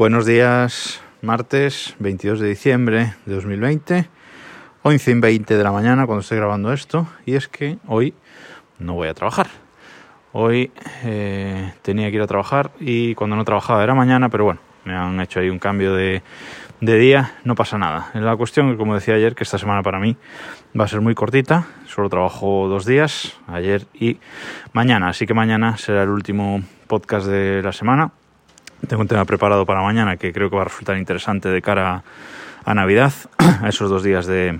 Buenos días, martes 22 de diciembre de 2020, 11 y 20 de la mañana cuando estoy grabando esto, y es que hoy no voy a trabajar. Hoy eh, tenía que ir a trabajar y cuando no trabajaba era mañana, pero bueno, me han hecho ahí un cambio de, de día, no pasa nada. La cuestión, como decía ayer, que esta semana para mí va a ser muy cortita, solo trabajo dos días, ayer y mañana, así que mañana será el último podcast de la semana. Tengo un tema preparado para mañana que creo que va a resultar interesante de cara a Navidad, a esos dos días de,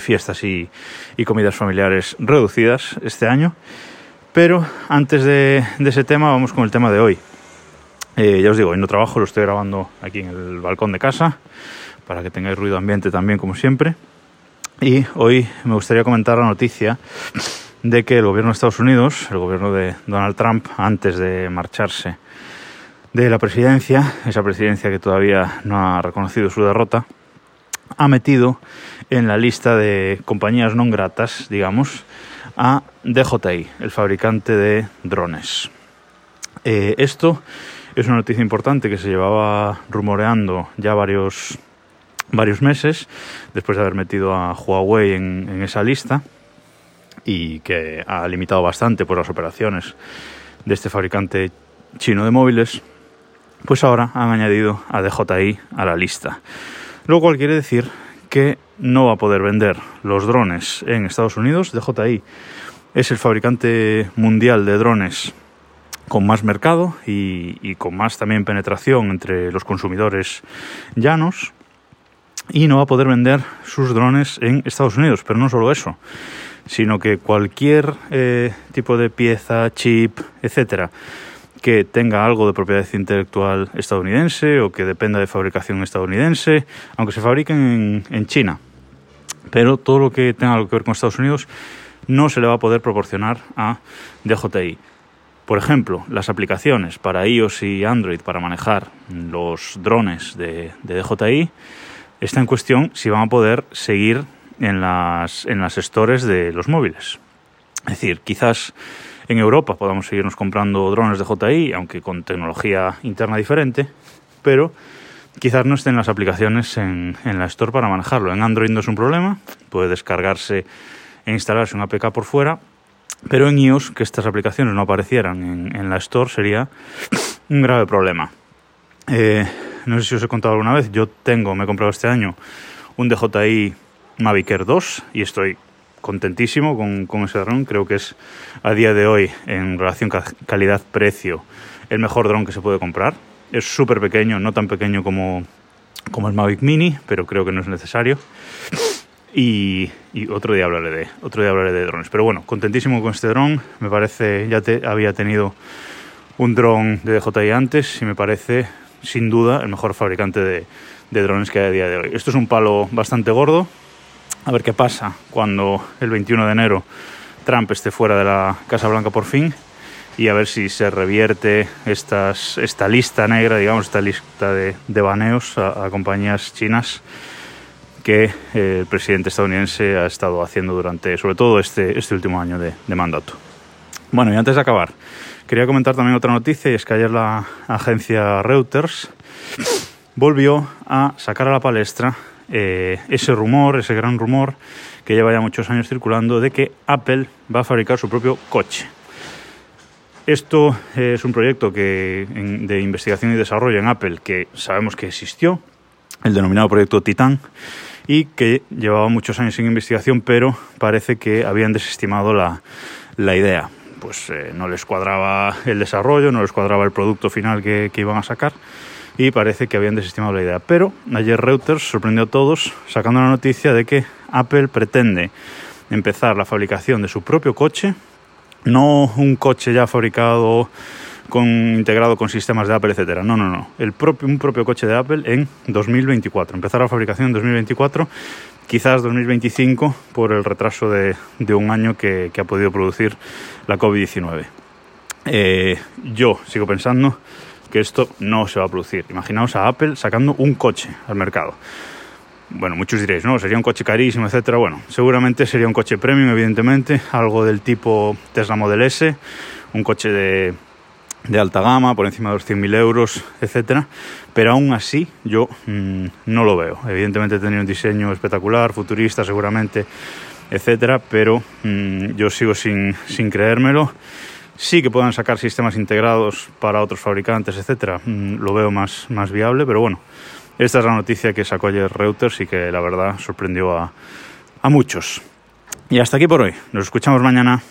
fiestas y, y comidas familiares reducidas este año. Pero antes de, de ese tema, vamos con el tema de hoy. Eh, ya os digo, hoy no trabajo, lo estoy grabando aquí en el balcón de casa, para que tengáis ruido ambiente también, como siempre. Y hoy me gustaría comentar la noticia de que el gobierno de Estados Unidos, el gobierno de Donald Trump, antes de marcharse de la presidencia, esa presidencia que todavía no ha reconocido su derrota, ha metido en la lista de compañías no gratas, digamos, a DJI, el fabricante de drones. Eh, esto es una noticia importante que se llevaba rumoreando ya varios, varios meses, después de haber metido a Huawei en, en esa lista y que ha limitado bastante por las operaciones de este fabricante chino de móviles, pues ahora han añadido a DJI a la lista. Lo cual quiere decir que no va a poder vender los drones en Estados Unidos. DJI es el fabricante mundial de drones con más mercado y, con más también penetración entre los consumidores llanos y no va a poder vender sus drones en Estados Unidos. Pero no solo eso, sino que cualquier eh, tipo de pieza, chip, etcétera, que tenga algo de propiedad intelectual estadounidense o que dependa de fabricación estadounidense, aunque se fabriquen en, China. Pero todo lo que tenga algo que ver con Estados Unidos no se le va a poder proporcionar a DJI. Por ejemplo, las aplicaciones para iOS y Android para manejar los drones de, de DJI está en cuestión si van a poder seguir en las, en las stores de los móviles. Es decir, quizás en Europa podamos seguirnos comprando drones de JI, aunque con tecnología interna diferente, pero quizás no estén las aplicaciones en, en la store para manejarlo. En Android no es un problema, puede descargarse e instalarse un APK por fuera, pero en iOS que estas aplicaciones no aparecieran en, en la store sería un grave problema. Eh, no sé si os he contado alguna vez, yo tengo, me he comprado este año un DJI Mavic Air 2 y estoy contentísimo con, con dron. Creo que es a día de hoy, en relación calidad-precio, el mejor dron que se puede comprar. Es súper pequeño, no tan pequeño como, como el Mavic Mini, pero creo que no es necesario. Y, otro día hablaré de otro día de drones. Pero bueno, contentísimo con este dron. Me parece, ya te, había tenido un dron de DJI antes y me parece sin duda el mejor fabricante de, de drones que hay a día de hoy. Esto es un palo bastante gordo. A ver qué pasa cuando el 21 de enero Trump esté fuera de la Casa Blanca por fin y a ver si se revierte estas, esta lista negra, digamos, esta lista de, de baneos a, compañías chinas que eh, el presidente estadounidense ha estado haciendo durante, sobre todo, este, este último año de, de mandato. Bueno, y antes de acabar, quería comentar también otra noticia y es que ayer la agencia Reuters volvió a sacar a la palestra eh, ese rumor, ese gran rumor que lleva ya muchos años circulando de que Apple va a fabricar su propio coche. Esto es un proyecto que, de investigación y desarrollo en Apple que sabemos que existió, el denominado proyecto Titan, y que llevaba muchos años en investigación, pero parece que habían desestimado la, la idea. Pues eh, no les cuadraba el desarrollo, no les cuadraba el producto final que iban a sacar y parece que habían desestimado la idea. Pero ayer Reuters sorprendió a todos sacando la noticia de que Apple pretende empezar la fabricación de su propio coche, no un coche ya fabricado con, integrado con sistemas de Apple, etcétera. No, no, no. Un propio coche de Apple en 2024. Empezar la fabricación en 2024, quizás 2025 por el retraso de, un año que, que, ha podido producir la COVID-19. Eh, yo sigo pensando que esto no se va a producir. Imaginaos a Apple sacando un coche al mercado. Bueno, muchos diréis, no, sería un coche carísimo, etcétera. Bueno, seguramente sería un coche premium, evidentemente, algo del tipo Tesla Model S, un coche de, alta gama, por encima de los 100.000 euros, etcétera, pero aún así yo mm, no lo veo. Evidentemente tenía un diseño espectacular, futurista seguramente, etcétera, pero mm, yo sigo sin, sin creérmelo. Sí que puedan sacar sistemas integrados para otros fabricantes, etcétera, mm, lo veo más, más viable, pero bueno, esta es la noticia que sacó ayer Reuters y que la verdad sorprendió a, a muchos. Y hasta aquí por hoy. Nos escuchamos mañana.